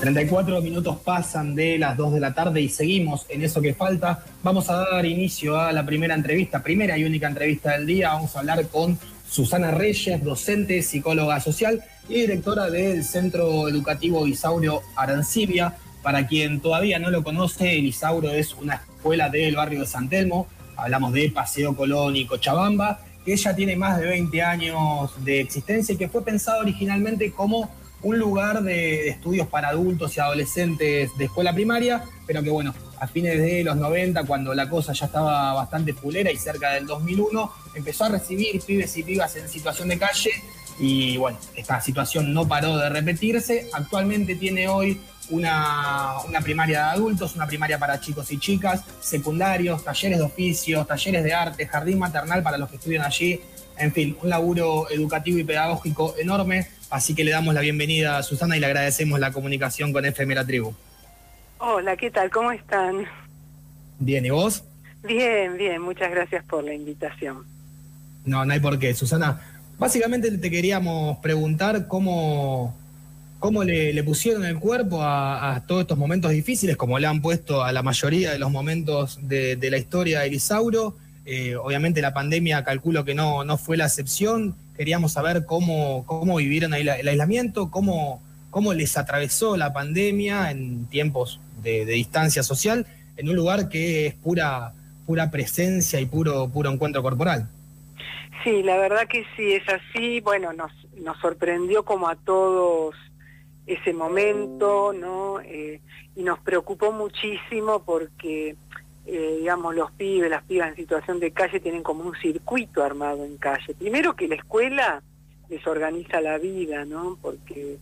34 minutos pasan de las 2 de la tarde y seguimos en eso que falta. Vamos a dar inicio a la primera entrevista, primera y única entrevista del día. Vamos a hablar con Susana Reyes, docente, psicóloga social y directora del Centro Educativo Isauro Arancibia. Para quien todavía no lo conoce, el Isauro es una escuela del barrio de San Telmo. Hablamos de Paseo Colón y Cochabamba, que ya tiene más de 20 años de existencia y que fue pensado originalmente como un lugar de, estudios para adultos y adolescentes de escuela primaria, pero que bueno, a fines de los 90, cuando la cosa ya estaba bastante pulera y cerca del 2001, empezó a recibir pibes y pibas en situación de calle y bueno, esta situación no paró de repetirse. Actualmente tiene hoy una, una, primaria de adultos, una primaria para chicos y chicas, secundarios, talleres de oficios, talleres de arte, jardín maternal para los que estudian allí, en fin, un laburo educativo y pedagógico enorme Así que le damos la bienvenida a Susana y le agradecemos la comunicación con FM La Tribu. Hola, ¿qué tal? ¿Cómo están? Bien, ¿y vos? Bien, bien, muchas gracias por la invitación. No, no hay por qué. Susana, básicamente te queríamos preguntar cómo, cómo le, pusieron el cuerpo a, todos estos momentos difíciles, como le han puesto a la mayoría de los momentos de, la historia de Elisauro. Eh, obviamente la pandemia calculo que no, no fue la excepción Queríamos saber cómo, cómo vivieron el, aislamiento, cómo, cómo les atravesó la pandemia en tiempos de, distancia social, en un lugar que es pura, pura presencia y puro, puro encuentro corporal. Sí, la verdad que sí, es así. Bueno, nos, nos sorprendió como a todos ese momento, ¿no? Eh, y nos preocupó muchísimo porque eh, digamos, los pibes, las pibas en situación de calle tienen como un circuito armado en calle. Primero que la escuela les organiza la vida, ¿no? Porque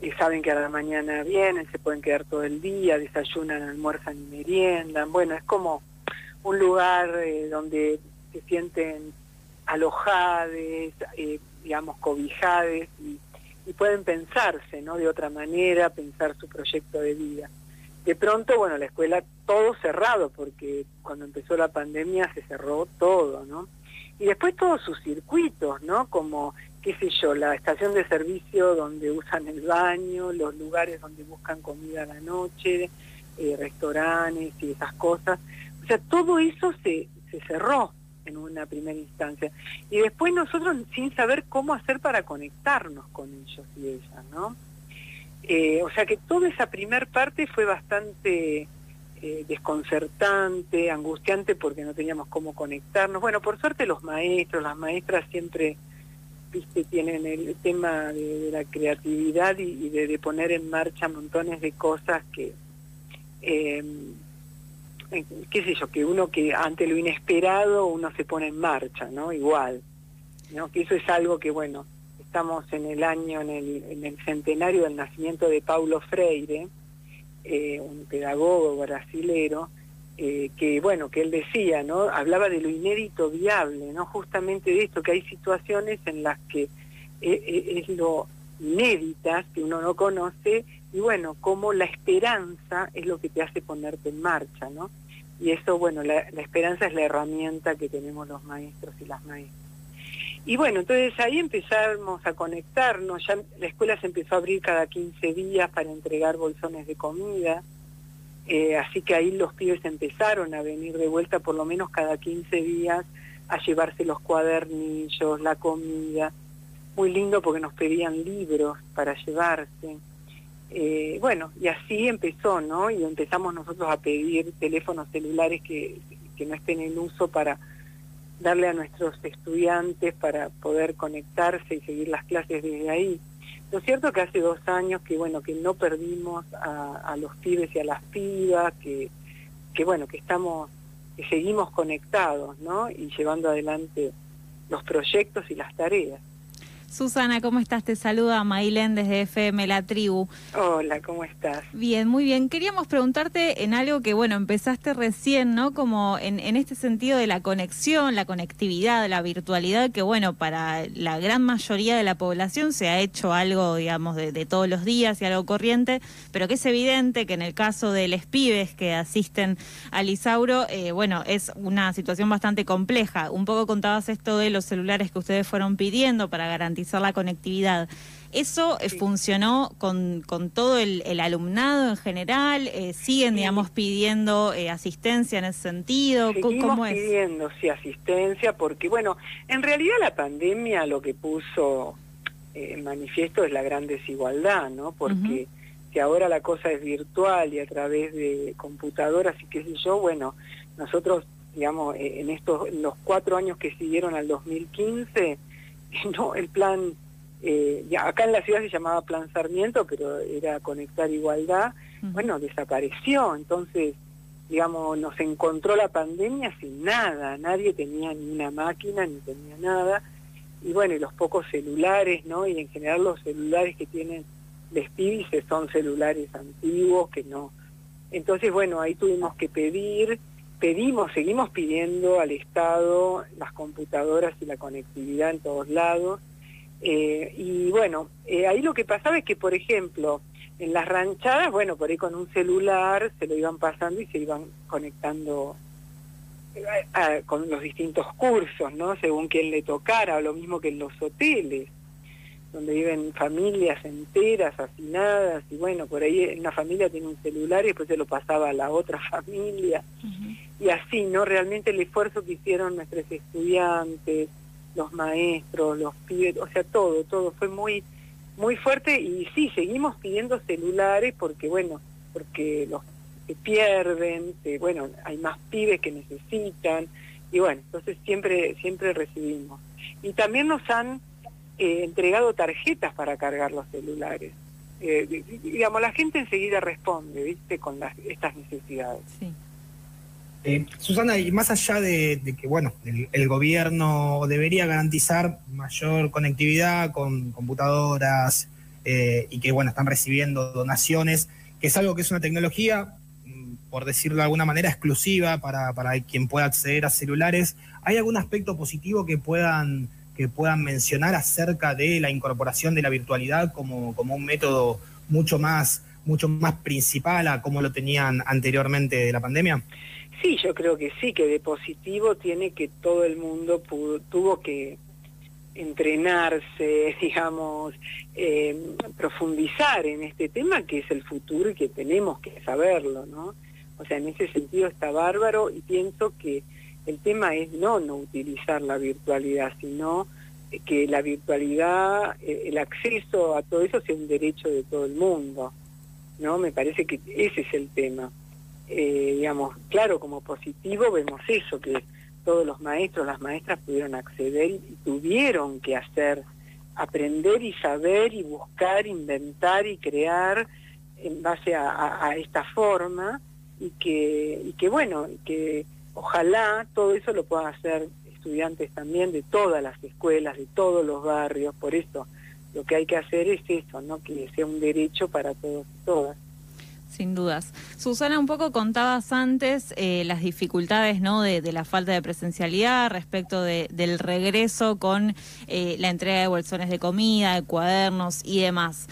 eh, saben que a la mañana vienen, se pueden quedar todo el día, desayunan, almuerzan y meriendan. Bueno, es como un lugar eh, donde se sienten alojades, digamos, cobijades y, y pueden pensarse, ¿no? De otra manera, pensar su proyecto de vida de pronto, bueno, la escuela todo cerrado, porque cuando empezó la pandemia se cerró todo, ¿no? Y después todos sus circuitos, ¿no? Como, qué sé yo, la estación de servicio donde usan el baño, los lugares donde buscan comida a la noche, eh, restaurantes y esas cosas. O sea, todo eso se, se cerró en una primera instancia. Y después nosotros sin saber cómo hacer para conectarnos con ellos y ellas, ¿no? Eh, o sea que toda esa primer parte fue bastante eh, desconcertante, angustiante porque no teníamos cómo conectarnos. Bueno, por suerte los maestros, las maestras siempre viste, tienen el tema de, la creatividad y, de, poner en marcha montones de cosas que, em, qué sé yo, que uno que ante lo inesperado uno se pone en marcha, ¿no? Igual, ¿no? Que eso es algo que, bueno, estamos en el año, en el, centenario del nacimiento de Paulo Freire, eh, un pedagogo brasilero, eh, que bueno, que él decía, ¿no? Hablaba de lo inédito viable, ¿no? Justamente de esto, que hay situaciones en las que eh, es lo inéditas, que uno no conoce, y bueno, como la esperanza es lo que te hace ponerte en marcha, ¿no? Y eso, bueno, la, la esperanza es la herramienta que tenemos los maestros y las maestras. Y bueno, entonces ahí empezamos a conectarnos, ya la escuela se empezó a abrir cada 15 días para entregar bolsones de comida, eh, así que ahí los pibes empezaron a venir de vuelta por lo menos cada 15 días a llevarse los cuadernillos, la comida, muy lindo porque nos pedían libros para llevarse. Eh, bueno, y así empezó, ¿no? Y empezamos nosotros a pedir teléfonos celulares que, que no estén en uso para darle a nuestros estudiantes para poder conectarse y seguir las clases desde ahí. Lo cierto que hace dos años que bueno que no perdimos a, los pibes y a las pibas, que, que bueno que estamos que seguimos conectados, ¿no? Y llevando adelante los proyectos y las tareas. Susana, ¿cómo estás? Te saluda Mailén desde FM La Tribu. Hola, ¿cómo estás? Bien, muy bien. Queríamos preguntarte en algo que, bueno, empezaste recién, ¿no? Como en, este sentido de la conexión, la conectividad, la virtualidad, que, bueno, para la gran mayoría de la población se ha hecho algo, digamos, de, todos los días y algo corriente, pero que es evidente que en el caso de los pibes que asisten al Isauro, eh, bueno, es una situación bastante compleja. Un poco contabas esto de los celulares que ustedes fueron pidiendo para garantizar la conectividad. ¿Eso eh, funcionó con, con todo el, alumnado en general? Eh, ¿Siguen, digamos, pidiendo eh, asistencia en ese sentido? Seguimos pidiendo, sí, asistencia, porque, bueno, en realidad la pandemia lo que puso en manifiesto es la gran desigualdad, ¿no? Porque si ahora la cosa es virtual y a través de computadoras y qué sé yo, bueno, nosotros, digamos, en estos en los cuatro años que siguieron al 2015, no, el plan, eh, ya, acá en la ciudad se llamaba Plan Sarmiento, pero era Conectar Igualdad, bueno, desapareció, entonces, digamos, nos encontró la pandemia sin nada, nadie tenía ni una máquina, ni tenía nada, y bueno, y los pocos celulares, ¿no? Y en general los celulares que tienen les pibis son celulares antiguos que no. Entonces, bueno, ahí tuvimos que pedir pedimos, seguimos pidiendo al Estado las computadoras y la conectividad en todos lados. Eh, y bueno, eh, ahí lo que pasaba es que, por ejemplo, en las ranchadas, bueno, por ahí con un celular se lo iban pasando y se iban conectando eh, con los distintos cursos, ¿no? Según quien le tocara, o lo mismo que en los hoteles donde viven familias enteras, hacinadas, y bueno, por ahí una familia tiene un celular y después se lo pasaba a la otra familia, y así, ¿no? Realmente el esfuerzo que hicieron nuestros estudiantes, los maestros, los pibes, o sea, todo, todo fue muy, muy fuerte, y sí, seguimos pidiendo celulares porque, bueno, porque los se pierden, bueno, hay más pibes que necesitan, y bueno, entonces siempre, siempre recibimos. Y también nos han eh, entregado tarjetas para cargar los celulares. Eh, digamos, la gente enseguida responde, ¿viste? Con las, estas necesidades. Eh, Susana, y más allá de, que, bueno, el, gobierno debería garantizar mayor conectividad con computadoras y que, bueno, están recibiendo donaciones, que es algo que es una tecnología, mm, por decirlo de alguna manera, exclusiva para, para quien pueda acceder a celulares, ¿hay algún aspecto positivo que puedan que puedan mencionar acerca de la incorporación de la virtualidad como, como un método mucho más, mucho más principal a como lo tenían anteriormente de la pandemia? Sí, yo creo que sí, que de positivo tiene que todo el mundo tuvo que entrenarse, digamos, eh, profundizar en este tema que es el futuro y que tenemos que saberlo, ¿no? O sea, en ese sentido está bárbaro y pienso que el tema es no no utilizar la virtualidad, sino que la virtualidad, eh, el acceso a todo eso sea un derecho de todo el mundo. ¿no? Me parece que ese es el tema. Eh, digamos, claro, como positivo vemos eso, que todos los maestros, las maestras pudieron acceder y tuvieron que hacer, aprender y saber y buscar, inventar y crear en base a, esta forma y que, y que bueno, que Ojalá todo eso lo puedan hacer estudiantes también de todas las escuelas, de todos los barrios, por eso lo que hay que hacer es eso, ¿no? que sea un derecho para todos y todas. Sin dudas. Susana, un poco contabas antes eh, las dificultades ¿no? De, la falta de presencialidad respecto del regreso con eh, la entrega de bolsones de comida, de cuadernos y demás.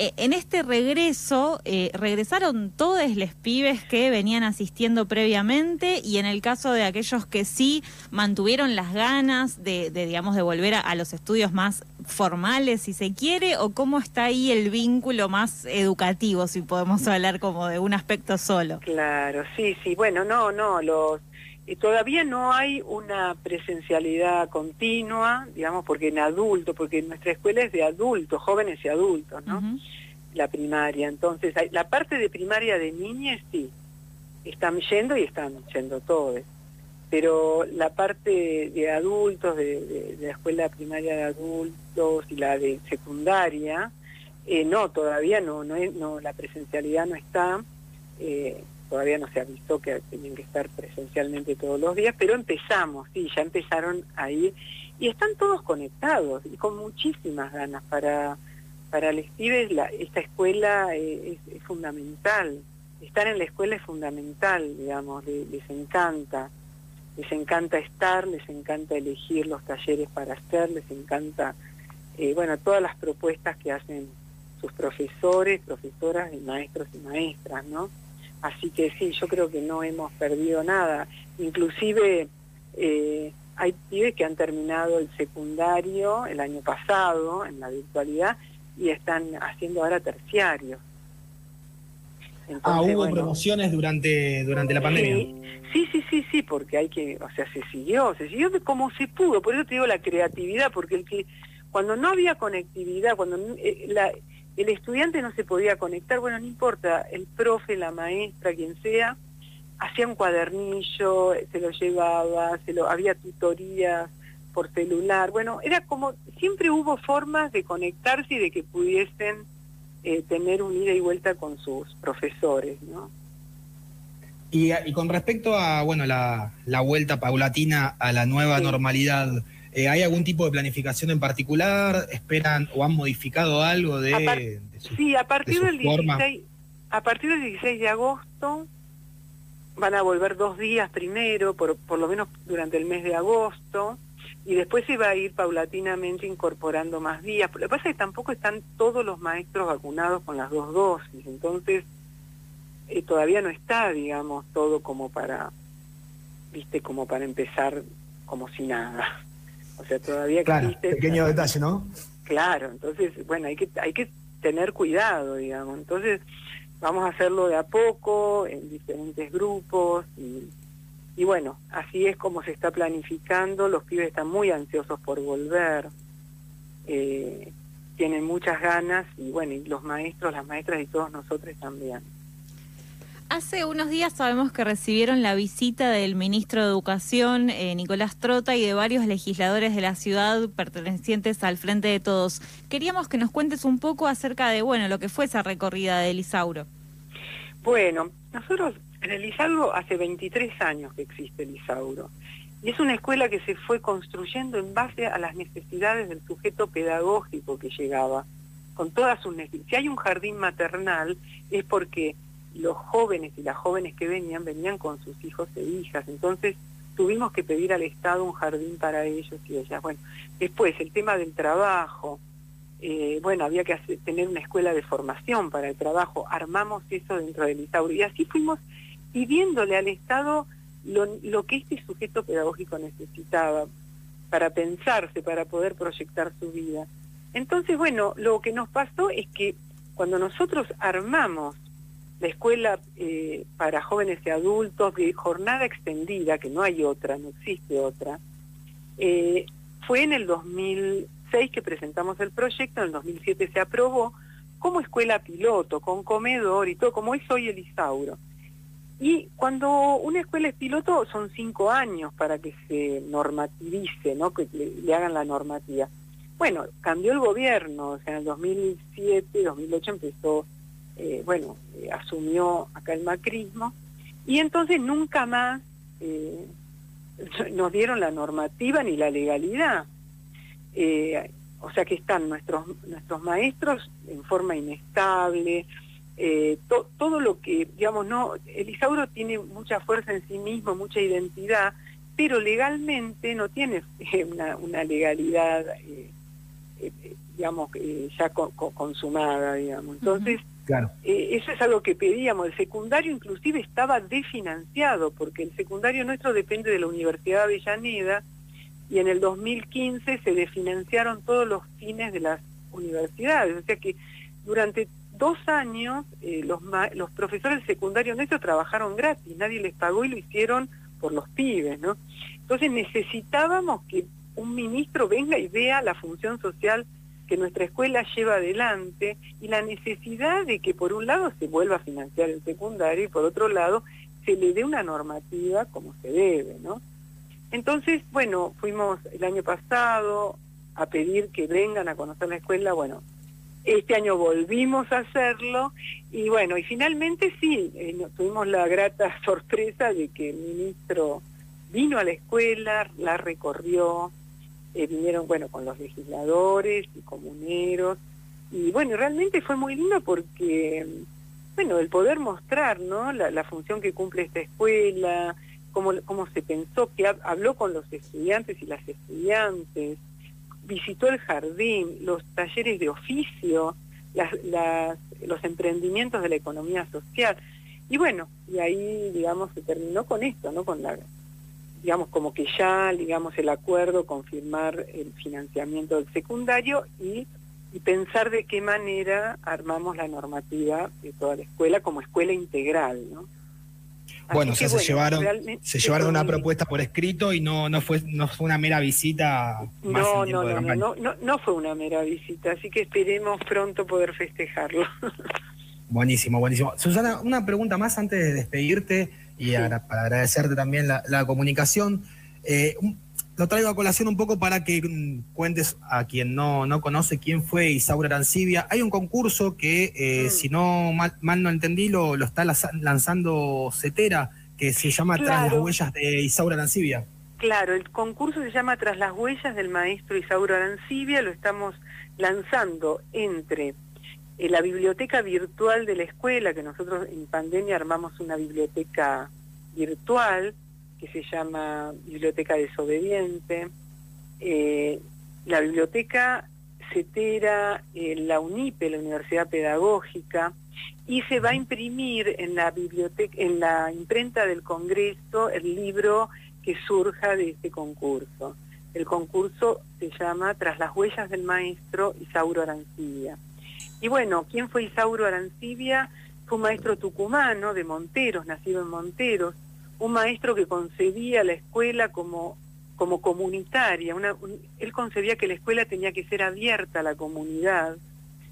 Eh, en este regreso, eh, regresaron todos los pibes que venían asistiendo previamente y en el caso de aquellos que sí mantuvieron las ganas de, digamos, de volver a, los estudios más formales, si se quiere, o cómo está ahí el vínculo más educativo, si podemos hablar como de un aspecto solo. Claro, sí, sí, bueno, no, no, los todavía no hay una presencialidad continua, digamos, porque en adulto, porque nuestra escuela es de adultos, jóvenes y adultos, ¿no? La primaria. Entonces, la parte de primaria de niñas sí, están yendo y están yendo todos. Pero la parte de adultos, de, la escuela primaria de adultos y la de secundaria, eh, no, todavía no, no, no, la presencialidad no está. Eh, todavía no se avisó que tenían que estar presencialmente todos los días, pero empezamos, sí, ya empezaron a ir y están todos conectados y con muchísimas ganas para para esta escuela es, fundamental. Estar en la escuela es fundamental digamos les, encanta. Les encanta estar les encanta elegir los talleres para hacer les encanta eh, bueno todas las propuestas que hacen sus profesores profesoras y maestros y maestras no así que sí yo creo que no hemos perdido nada inclusive eh, hay pibes que han terminado el secundario el año pasado en la virtualidad y están haciendo ahora terciarios. ah, hubo promociones durante, durante la pandemia. Sí, sí, sí, sí, porque hay que, o sea, se siguió, se siguió como se pudo, por eso te digo la creatividad, porque el que, cuando no había conectividad, cuando eh, la, el estudiante no se podía conectar, bueno, no importa, el profe, la maestra, quien sea, hacía un cuadernillo, se lo llevaba, se lo, había tutorías por celular, bueno, era como, siempre hubo formas de conectarse y de que pudiesen eh, tener un ida y vuelta con sus profesores, ¿no? Y, con respecto a, bueno, la, la vuelta paulatina a la nueva normalidad, eh, ¿hay algún tipo de planificación en particular? ¿Esperan o han modificado algo de, Sí, a partir del 16, a partir del 16 de agosto van a volver dos días primero, por, por lo menos durante el mes de agosto, y después se va a ir paulatinamente incorporando más días. Lo que pasa es que tampoco están todos los maestros vacunados con las dos dosis, entonces eh, todavía no está, digamos, todo como para, viste, como para empezar como si nada. O sea, todavía claro, Pequeño detalle, ¿no? Claro, entonces, bueno, hay que, hay que tener cuidado, digamos. Entonces, vamos a hacerlo de a poco, en diferentes grupos, y, y bueno, así es como se está planificando, los pibes están muy ansiosos por volver, eh, tienen muchas ganas, y bueno, y los maestros, las maestras y todos nosotros también. Hace unos días sabemos que recibieron la visita del ministro de Educación, eh, Nicolás Trota, y de varios legisladores de la ciudad pertenecientes al Frente de Todos. Queríamos que nos cuentes un poco acerca de, bueno, lo que fue esa recorrida de Lisauro. Bueno, nosotros en el Isauro hace 23 años que existe el Isauro. Y es una escuela que se fue construyendo en base a las necesidades del sujeto pedagógico que llegaba, con todas sus necesidades. Si hay un jardín maternal es porque los jóvenes y las jóvenes que venían, venían con sus hijos e hijas. Entonces tuvimos que pedir al Estado un jardín para ellos y ellas. Bueno, después el tema del trabajo. Eh, bueno, había que tener una escuela de formación para el trabajo. Armamos eso dentro del Isauro. Y así fuimos pidiéndole al Estado lo, lo que este sujeto pedagógico necesitaba para pensarse, para poder proyectar su vida. Entonces, bueno, lo que nos pasó es que cuando nosotros armamos la escuela eh, para jóvenes y adultos de jornada extendida, que no hay otra, no existe otra, eh, fue en el 2006 que presentamos el proyecto, en el 2007 se aprobó como escuela piloto, con comedor y todo, como es hoy el Isauro. Y cuando una escuela es piloto son cinco años para que se normativice, ¿no? que le, hagan la normativa. Bueno, cambió el gobierno, o sea, en el 2007, 2008 empezó eh, bueno, eh, asumió acá el macrismo, y entonces nunca más eh, nos dieron la normativa ni la legalidad. o sea que están nuestros, nuestros maestros en forma inestable, todo lo que, digamos, no, el Isauro tiene mucha fuerza en sí mismo, mucha identidad, pero legalmente no tiene una, una legalidad, digamos, ya consumada, digamos. Entonces, eh, eso es algo que pedíamos. El secundario inclusive estaba desfinanciado, porque el secundario nuestro depende de la Universidad de Avellaneda, y en el 2015 se desfinanciaron todos los fines de las universidades. O sea que durante dos años eh, los, los profesores del secundario nuestro trabajaron gratis, nadie les pagó y lo hicieron por los pibes, ¿no? Entonces necesitábamos que un ministro venga y vea la función social que nuestra escuela lleva adelante y la necesidad de que por un lado se vuelva a financiar el secundario y por otro lado se le dé una normativa como se debe, ¿no? Entonces, bueno, fuimos el año pasado a pedir que vengan a conocer la escuela, bueno, Este año volvimos a hacerlo y bueno, y finalmente sí, eh, tuvimos la grata sorpresa de que el ministro vino a la escuela, la recorrió, eh, vinieron, bueno, con los legisladores y comuneros, y bueno, realmente fue muy lindo porque, bueno, el poder mostrar, ¿no?, la, función que cumple esta escuela, cómo, cómo se pensó, que habló con los estudiantes y las estudiantes, visitó el jardín, los talleres de oficio, los emprendimientos de la economía social. Y bueno, y ahí, digamos, se terminó con esto, ¿no? Con la, digamos, como que ya, digamos, el acuerdo, confirmar el financiamiento del secundario y, y pensar de qué manera armamos la normativa de toda la escuela como escuela integral, ¿no? Bueno, se llevaron, se llevaron una propuesta por escrito y no, no fue, no fue una mera visita. no, no, no, no, no, no fue una mera visita, así que esperemos pronto poder festejarlo. Buenísimo, buenísimo. Susana, una pregunta más antes de despedirte y para agradecerte también la, comunicación. Eh, lo traigo a colación un poco para que mm, cuentes a quien no, no conoce quién fue Isaura Arancibia. Hay un concurso que, eh, mm. si no mal, no entendí, lo, lo está lanzando Cetera, que se llama Tras las huellas de Isaura Arancibia. Claro, el concurso se llama Tras las huellas del maestro Isaura Arancibia, lo estamos lanzando entre la biblioteca virtual de la escuela, que nosotros en pandemia armamos una biblioteca virtual, que se llama Biblioteca Desobediente, eh, la biblioteca CETERA, eh, la UNIPE, la Universidad Pedagógica, y se va a imprimir en la biblioteca, en la imprenta del Congreso el libro que surja de este concurso. El concurso se llama Tras las huellas del maestro Isauro Arancibia. Y bueno, ¿quién fue Isauro Arancibia? Fue un maestro tucumano de Monteros, nacido en Monteros, un maestro que concebía la escuela como, como comunitaria. él concebía que la escuela tenía que ser abierta a la comunidad.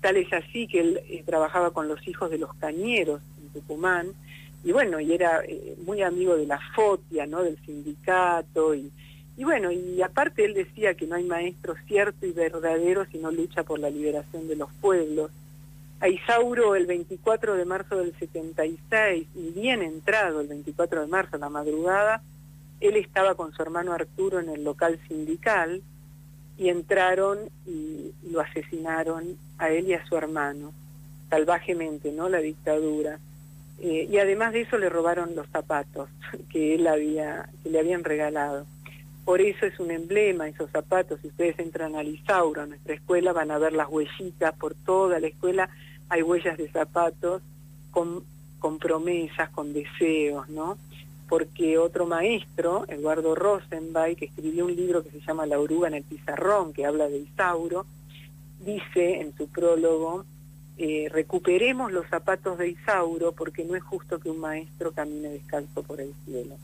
Tal es así que él eh, trabajaba con los hijos de los cañeros en Tucumán. Y bueno, y era eh, muy amigo de la FOTIA, ¿no? Del sindicato. Y, y bueno, y aparte él decía que no hay maestro cierto y verdadero si no lucha por la liberación de los pueblos a Isauro el 24 de marzo del 76, y bien entrado el 24 de marzo a la madrugada, él estaba con su hermano Arturo en el local sindical y entraron y, lo asesinaron a él y a su hermano, salvajemente, ¿no? La dictadura. Eh, y además de eso le robaron los zapatos que él había, que le habían regalado. Por eso es un emblema esos zapatos. Si ustedes entran al Isauro, a nuestra escuela, van a ver las huellitas por toda la escuela hay huellas de zapatos con, promesas, con deseos, ¿no? Porque otro maestro, Eduardo Rosenbay, que escribió un libro que se llama La oruga en el pizarrón, que habla de Isauro, dice en su prólogo, eh, recuperemos los zapatos de Isauro porque no es justo que un maestro camine descalzo por el cielo.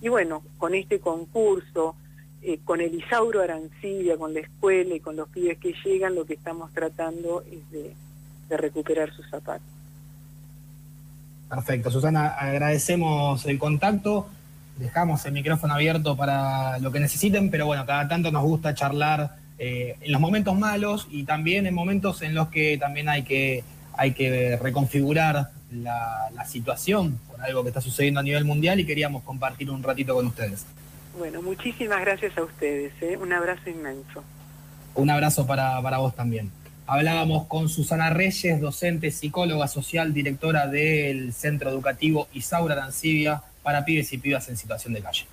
Y bueno, con este concurso, eh, con el Isauro Arancilla, con la escuela y con los pibes que llegan, lo que estamos tratando es de recuperar sus zapatos. Perfecto, Susana, agradecemos el contacto, dejamos el micrófono abierto para lo que necesiten, pero bueno, cada tanto nos gusta charlar eh, en los momentos malos y también en momentos en los que también hay que, hay que reconfigurar la, situación por algo que está sucediendo a nivel mundial y queríamos compartir un ratito con ustedes. Bueno, muchísimas gracias a ustedes, ¿eh? un abrazo inmenso. Un abrazo para, para vos también. Hablábamos con Susana Reyes, docente, psicóloga social, directora del Centro Educativo Isaura Dancibia para pibes y pibas en situación de calle.